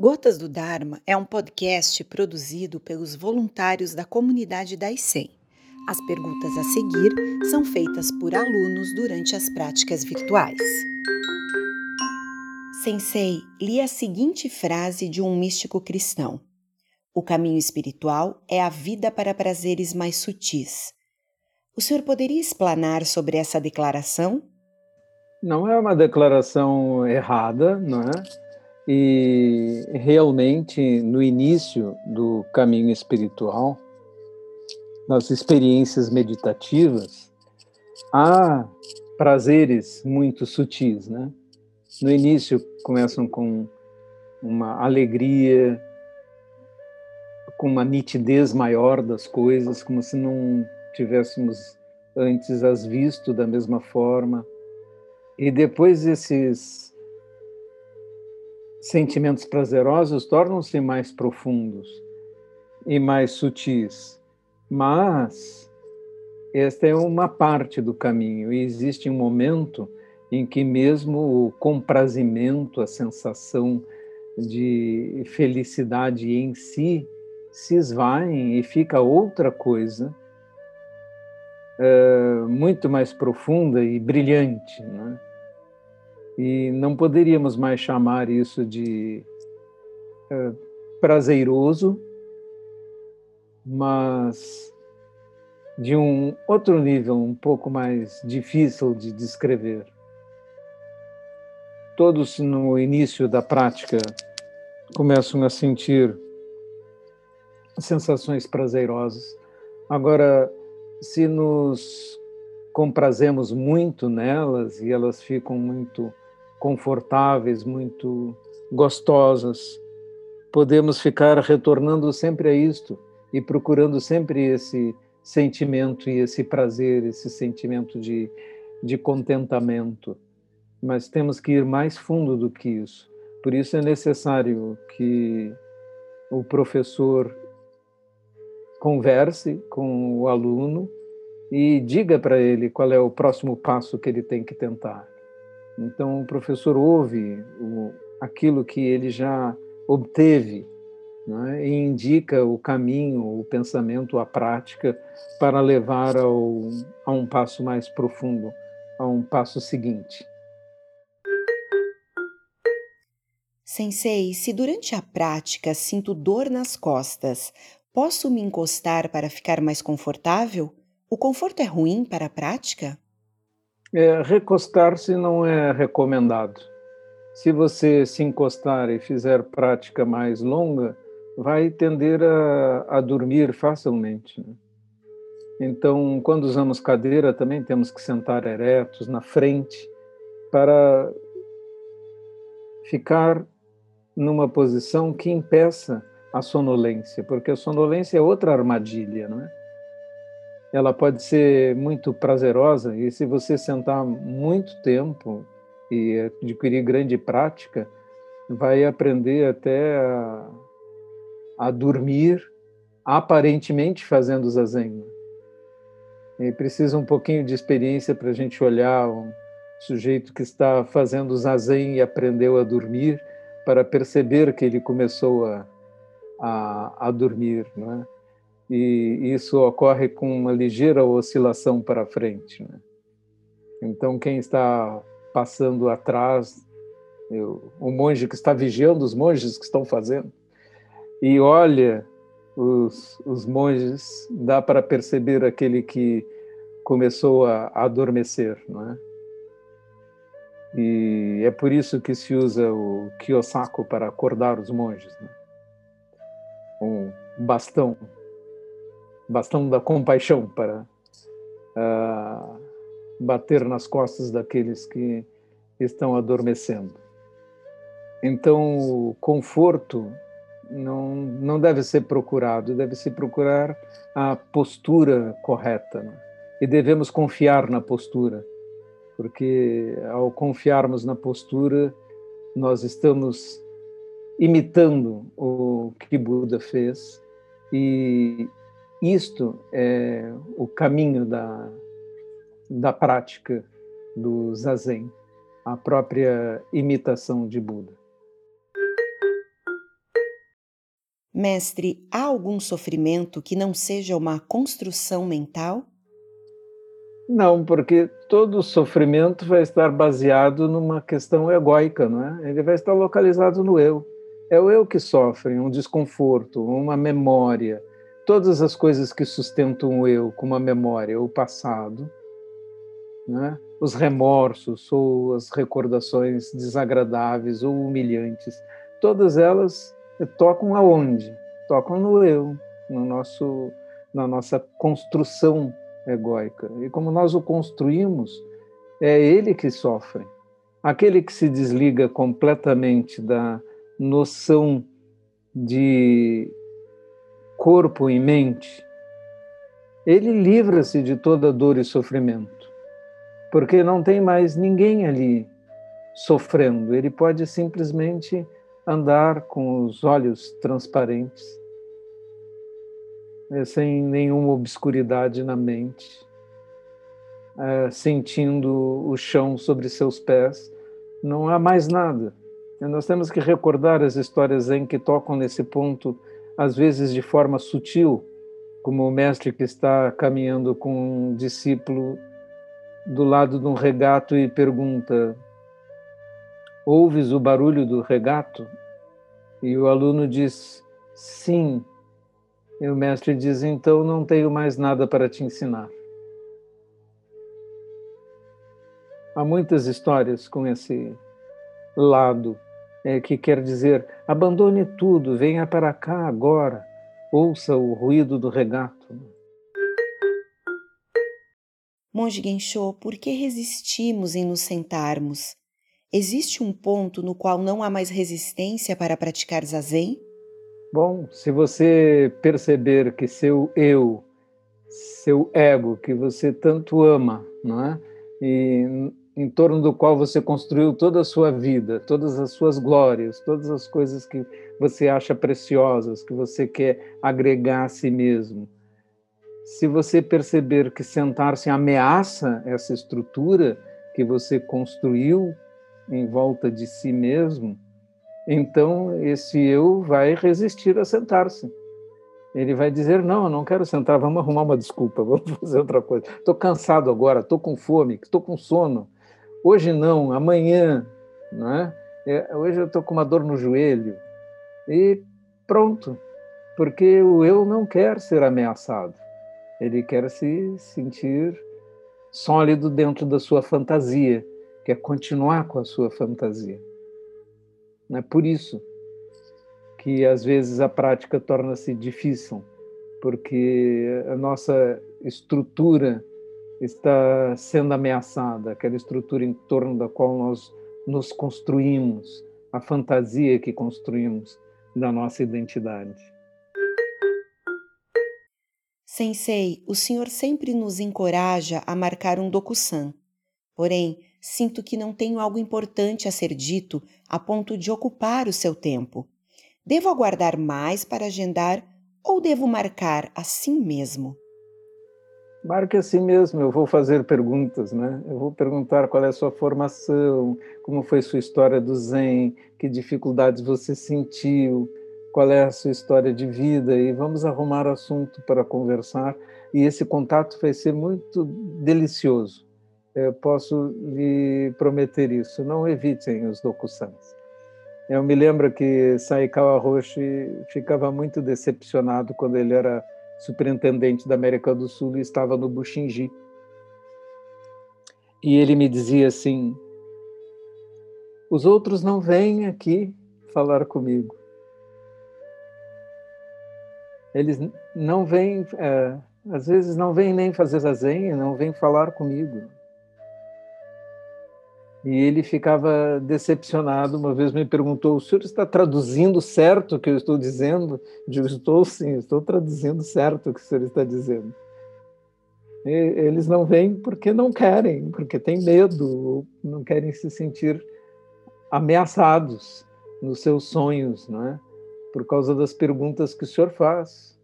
Gotas do Dharma é um podcast produzido pelos voluntários da comunidade da ICEM. As perguntas a seguir são feitas por alunos durante as práticas virtuais. Sensei, li a seguinte frase de um místico cristão: O caminho espiritual é a vida para prazeres mais sutis. O senhor poderia explanar sobre essa declaração? Não é uma declaração errada, não é? E realmente, no início do caminho espiritual, nas experiências meditativas, há prazeres muito sutis, né? No início começam com uma alegria, com uma nitidez maior das coisas, como se não tivéssemos antes as visto da mesma forma. E depois esses sentimentos prazerosos tornam-se mais profundos e mais sutis. Mas esta é uma parte do caminho e existe um momento em que mesmo o comprazimento, a sensação de felicidade em si se esvaem e fica outra coisa é, muito mais profunda e brilhante, né? E não poderíamos mais chamar isso de é, prazeroso, mas de um outro nível um pouco mais difícil de descrever. Todos no início da prática começam a sentir sensações prazerosas. Agora, se nos comprazemos muito nelas e elas ficam muito confortáveis, muito gostosas. Podemos ficar retornando sempre a isto e procurando sempre esse sentimento e esse prazer, esse sentimento de, de contentamento. Mas temos que ir mais fundo do que isso. Por isso é necessário que o professor converse com o aluno e diga para ele qual é o próximo passo que ele tem que tentar. Então, o professor ouve o, aquilo que ele já obteve né, e indica o caminho, o pensamento, a prática para levar ao, a um passo mais profundo, a um passo seguinte. Sensei, se durante a prática sinto dor nas costas, posso me encostar para ficar mais confortável? O conforto é ruim para a prática? É, recostar-se não é recomendado. Se você se encostar e fizer prática mais longa, vai tender a, a dormir facilmente. Né? Então, quando usamos cadeira, também temos que sentar eretos na frente para ficar numa posição que impeça a sonolência, porque a sonolência é outra armadilha, não é? Ela pode ser muito prazerosa e se você sentar muito tempo e adquirir grande prática, vai aprender até a, a dormir aparentemente fazendo zazen. E precisa um pouquinho de experiência para a gente olhar um sujeito que está fazendo zazen e aprendeu a dormir para perceber que ele começou a, a, a dormir, não é? E isso ocorre com uma ligeira oscilação para frente. Né? Então, quem está passando atrás, eu, o monge que está vigiando os monges que estão fazendo, e olha os, os monges, dá para perceber aquele que começou a, adormecer, não é? E é por isso que se usa o kiyosako para acordar os monges, né? um bastão bastão da compaixão para uh, bater nas costas daqueles que estão adormecendo. Então, o conforto não, não deve ser procurado, deve se procurar a postura correta. Né? E devemos confiar na postura, porque ao confiarmos na postura, nós estamos imitando o que Buda fez e isto é o caminho da, da prática do zazen, a própria imitação de Buda. Mestre, há algum sofrimento que não seja uma construção mental? Não, porque todo sofrimento vai estar baseado numa questão egóica, não é? Ele vai estar localizado no eu. É o eu que sofre um desconforto, uma memória, todas as coisas que sustentam o eu, como a memória, o passado, né? os remorsos ou as recordações desagradáveis ou humilhantes, todas elas tocam aonde? Tocam no eu, no nosso, na nossa construção egóica. E como nós o construímos, é ele que sofre. Aquele que se desliga completamente da noção de corpo e mente, ele livra-se de toda dor e sofrimento, porque não tem mais ninguém ali sofrendo. Ele pode simplesmente andar com os olhos transparentes, né, sem nenhuma obscuridade na mente, é, sentindo o chão sobre seus pés. Não há mais nada. Nós temos que recordar as histórias em que tocam nesse ponto, às vezes de forma sutil, como o mestre que está caminhando com um discípulo do lado de um regato e pergunta: Ouves o barulho do regato? E o aluno diz: Sim. E o mestre diz: Então não tenho mais nada para te ensinar. Há muitas histórias com esse lado, é, que quer dizer: abandone tudo, venha para cá agora, ouça o ruído do regato. Monge Gensho, por que resistimos em nos sentarmos? Existe um ponto no qual não há mais resistência para praticar zazen? Bom, se você perceber que seu eu, seu ego, que você tanto ama, não é? E em torno do qual você construiu toda a sua vida, todas as suas glórias, todas as coisas que você acha preciosas, que você quer agregar a si mesmo. Se você perceber que sentar-se ameaça essa estrutura que você construiu em volta de si mesmo, então esse eu vai resistir a sentar-se. Ele vai dizer: Não, eu não quero sentar, vamos arrumar uma desculpa, vamos fazer outra coisa. Estou cansado agora, estou com fome, estou com sono. Hoje não, amanhã. Né? Hoje eu estou com uma dor no joelho. E pronto, porque o eu não quer ser ameaçado. Ele quer se sentir sólido dentro da sua fantasia quer continuar com a sua fantasia. É por isso que às vezes a prática torna-se difícil, porque a nossa estrutura está sendo ameaçada, aquela estrutura em torno da qual nós nos construímos, a fantasia que construímos da nossa identidade. Sensei, o senhor sempre nos encoraja a marcar um dokusan. Porém, sinto que não tenho algo importante a ser dito a ponto de ocupar o seu tempo. Devo aguardar mais para agendar ou devo marcar assim mesmo? Marque assim mesmo, eu vou fazer perguntas, né? Eu vou perguntar qual é a sua formação, como foi sua história do Zen, que dificuldades você sentiu, qual é a sua história de vida e vamos arrumar assunto para conversar. E esse contato vai ser muito delicioso eu posso lhe prometer isso. Não evitem os dokusans. Eu me lembro que Saikawa Roshi ficava muito decepcionado quando ele era superintendente da América do Sul e estava no Bushinji. E ele me dizia assim: os outros não vêm aqui falar comigo. Eles não vêm, é, às vezes não vêm nem fazer zazen, não vêm falar comigo. E ele ficava decepcionado. Uma vez me perguntou: o senhor está traduzindo certo o que eu estou dizendo? Eu digo: estou sim, estou traduzindo certo o que o senhor está dizendo. E eles não vêm porque não querem, porque têm medo, não querem se sentir ameaçados nos seus sonhos, não é? Por causa das perguntas que o senhor faz,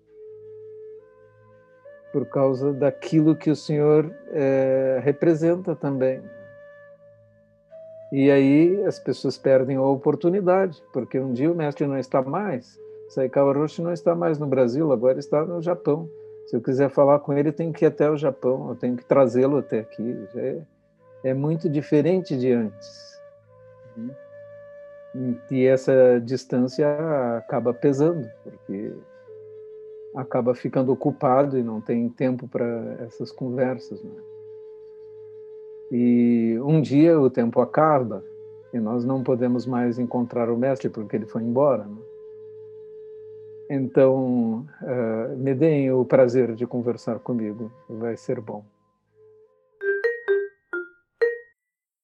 por causa daquilo que o senhor é, representa também. E aí as pessoas perdem a oportunidade, porque um dia o mestre não está mais, Saikawa Roshi não está mais no Brasil, agora está no Japão. Se eu quiser falar com ele, tem que ir até o Japão, eu tenho que trazê-lo até aqui. É, é, muito diferente de antes. Uhum. E essa distância acaba pesando, porque acaba ficando ocupado e não tem tempo para essas conversas. Né? E um dia o tempo acaba e nós não podemos mais encontrar o mestre porque ele foi embora. Né? Então, uh, me deem o prazer de conversar comigo, vai ser bom.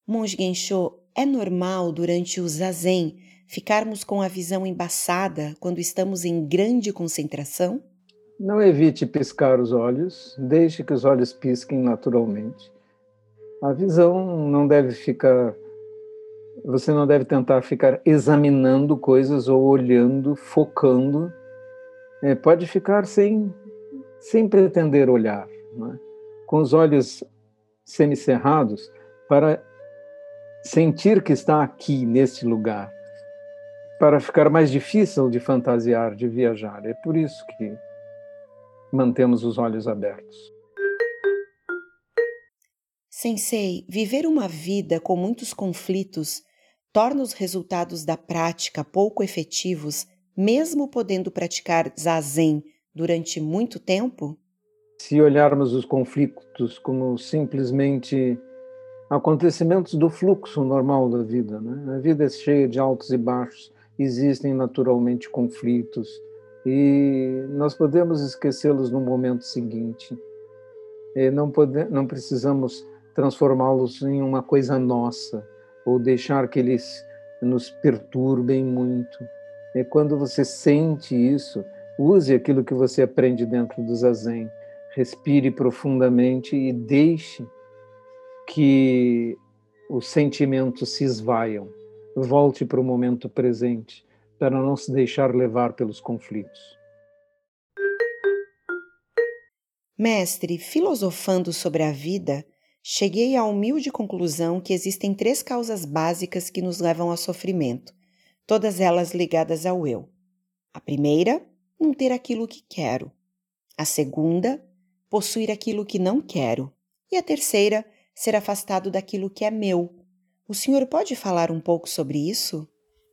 Monge Gensho, é normal durante o zazen ficarmos com a visão embaçada quando estamos em grande concentração? Não evite piscar os olhos, deixe que os olhos pisquem naturalmente. A visão não deve ficar. Você não deve tentar ficar examinando coisas ou olhando, focando é, pode ficar sem, sem pretender olhar, é? com os olhos semicerrados, para sentir que está aqui, neste lugar, para ficar mais difícil de fantasiar, de viajar. É por isso que mantemos os olhos abertos. Sensei, viver uma vida com muitos conflitos torna os resultados da prática pouco efetivos mesmo podendo praticar zazen durante muito tempo? Se olharmos os conflitos como simplesmente acontecimentos do fluxo normal da vida, né? a vida é cheia de altos e baixos, existem naturalmente conflitos e nós podemos esquecê-los no momento seguinte. E não, pode, não precisamos transformá-los em uma coisa nossa ou deixar que eles nos perturbem muito. E quando você sente isso, use aquilo que você aprende dentro do zazen. Respire profundamente e deixe que os sentimentos se esvaiam. Volte para o momento presente para não se deixar levar pelos conflitos. Mestre, filosofando sobre a vida, cheguei à humilde conclusão que existem três causas básicas que nos levam ao sofrimento todas elas ligadas ao eu. A primeira, não ter aquilo que quero. A segunda, possuir aquilo que não quero. E a terceira, ser afastado daquilo que é meu. O senhor pode falar um pouco sobre isso?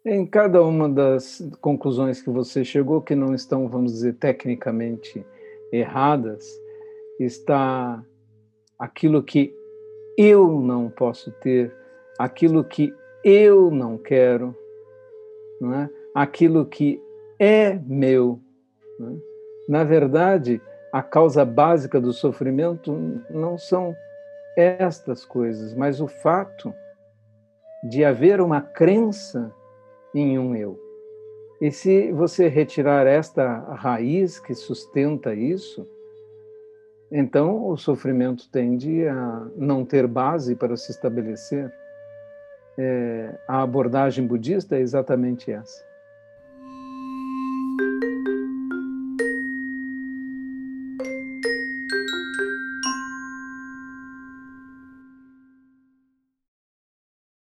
Em cada uma das conclusões que você chegou, que não estão, vamos dizer, tecnicamente erradas, está aquilo que eu não posso ter, aquilo que eu não quero, não é? aquilo que é meu. É? Na verdade, a causa básica do sofrimento não são estas coisas, mas o fato de haver uma crença em um eu. E se você retirar esta raiz que sustenta isso, então o sofrimento tende a não ter base para se estabelecer é, a abordagem budista é exatamente essa.